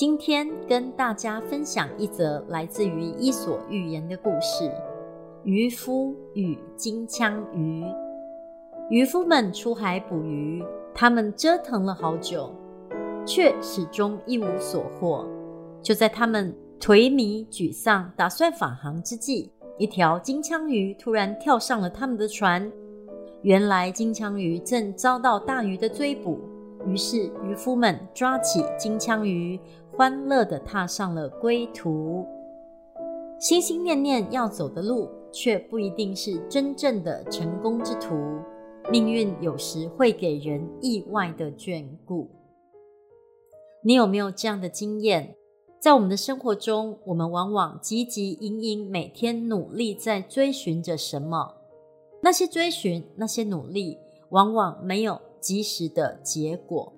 今天跟大家分享一则来自于《伊索寓言》的故事：渔夫与金枪鱼。渔夫们出海捕鱼。他们折腾了好久，却始终一无所获。就在他们颓靡沮丧、打算返航之际，一条金枪鱼突然跳上了他们的船。原来金枪鱼正遭到大鱼的追捕，于是渔夫们抓起金枪鱼，欢乐地踏上了归途。心心念念要走的路，却不一定是真正的成功之途。命运有时会给人意外的眷顾。你有没有这样的经验？在我们的生活中，我们往往汲汲营营，每天努力在追寻着什么？那些追寻，那些努力，往往没有及时的结果。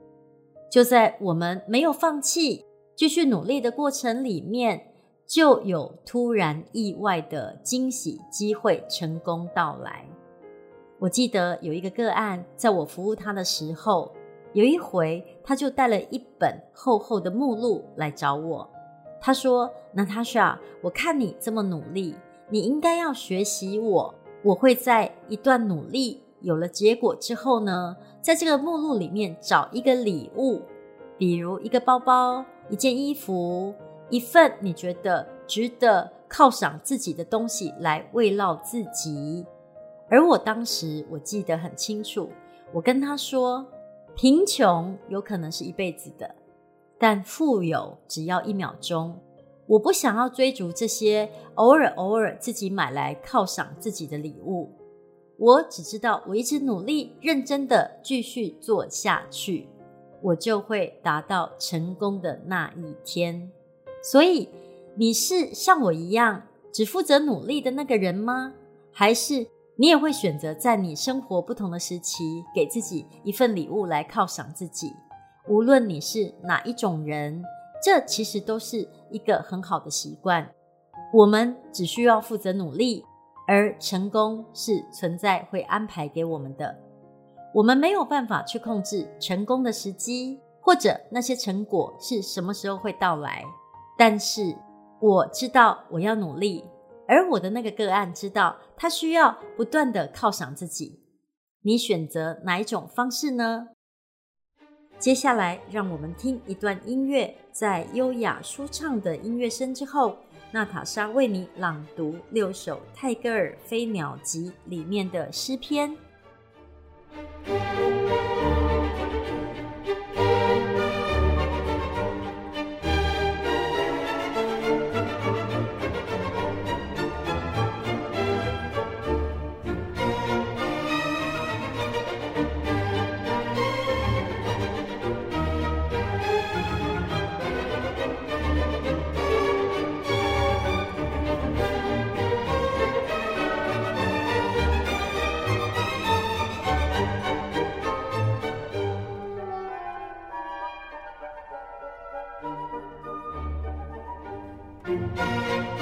就在我们没有放弃、继续努力的过程里面，就有突然意外的惊喜机会成功到来。我记得有一个个案，在我服务他的时候，有一回他就带了一本厚厚的目录来找我。他说：“Natasha，我看你这么努力，你应该要学习我。我会在一段努力有了结果之后呢，在这个目录里面找一个礼物，比如一个包包、一件衣服、一份你觉得值得犒赏自己的东西来慰劳自己。”而我当时我记得很清楚，我跟他说：“贫穷有可能是一辈子的，但富有只要一秒钟。我不想要追逐这些偶尔偶尔自己买来犒赏自己的礼物。我只知道，我一直努力认真的继续做下去，我就会达到成功的那一天。所以，你是像我一样只负责努力的那个人吗？还是？”你也会选择在你生活不同的时期，给自己一份礼物来犒赏自己。无论你是哪一种人，这其实都是一个很好的习惯。我们只需要负责努力，而成功是存在会安排给我们的。我们没有办法去控制成功的时机，或者那些成果是什么时候会到来。但是我知道我要努力。而我的那个个案知道，他需要不断的犒赏自己。你选择哪一种方式呢？接下来，让我们听一段音乐，在优雅舒畅的音乐声之后，娜塔莎为你朗读六首泰戈尔《飞鸟集》里面的诗篇。Música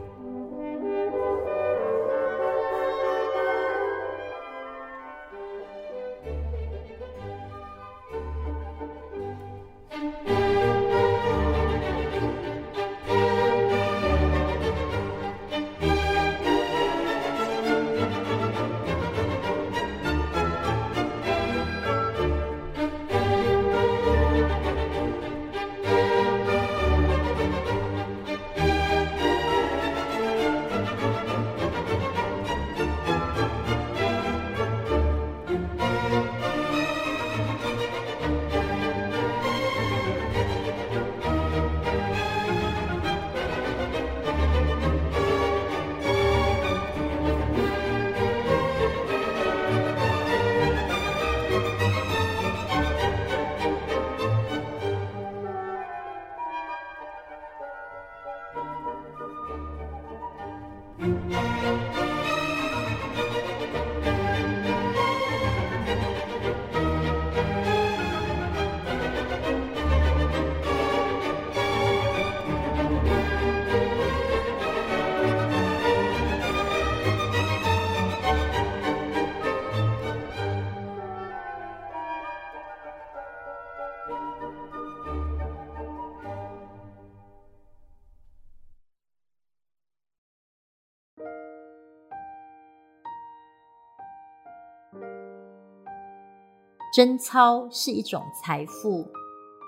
贞操是一种财富，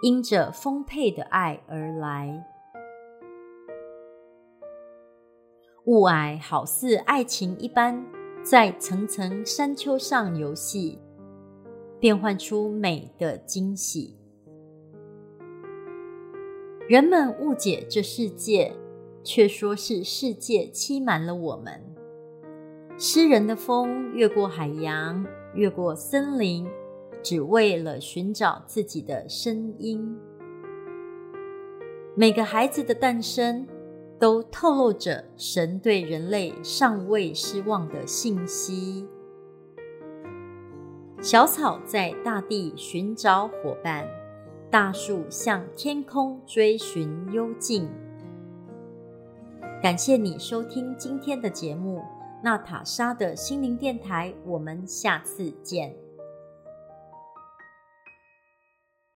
因着丰沛的爱而来。雾霭好似爱情一般，在层层山丘上游戏，变换出美的惊喜。人们误解这世界，却说是世界欺瞒了我们。诗人的风越过海洋，越过森林，只为了寻找自己的声音。每个孩子的诞生，都透露着神对人类尚未失望的信息。小草在大地寻找伙伴，大树向天空追寻幽静。感谢你收听今天的节目，娜塔莎的心灵电台，我们下次见。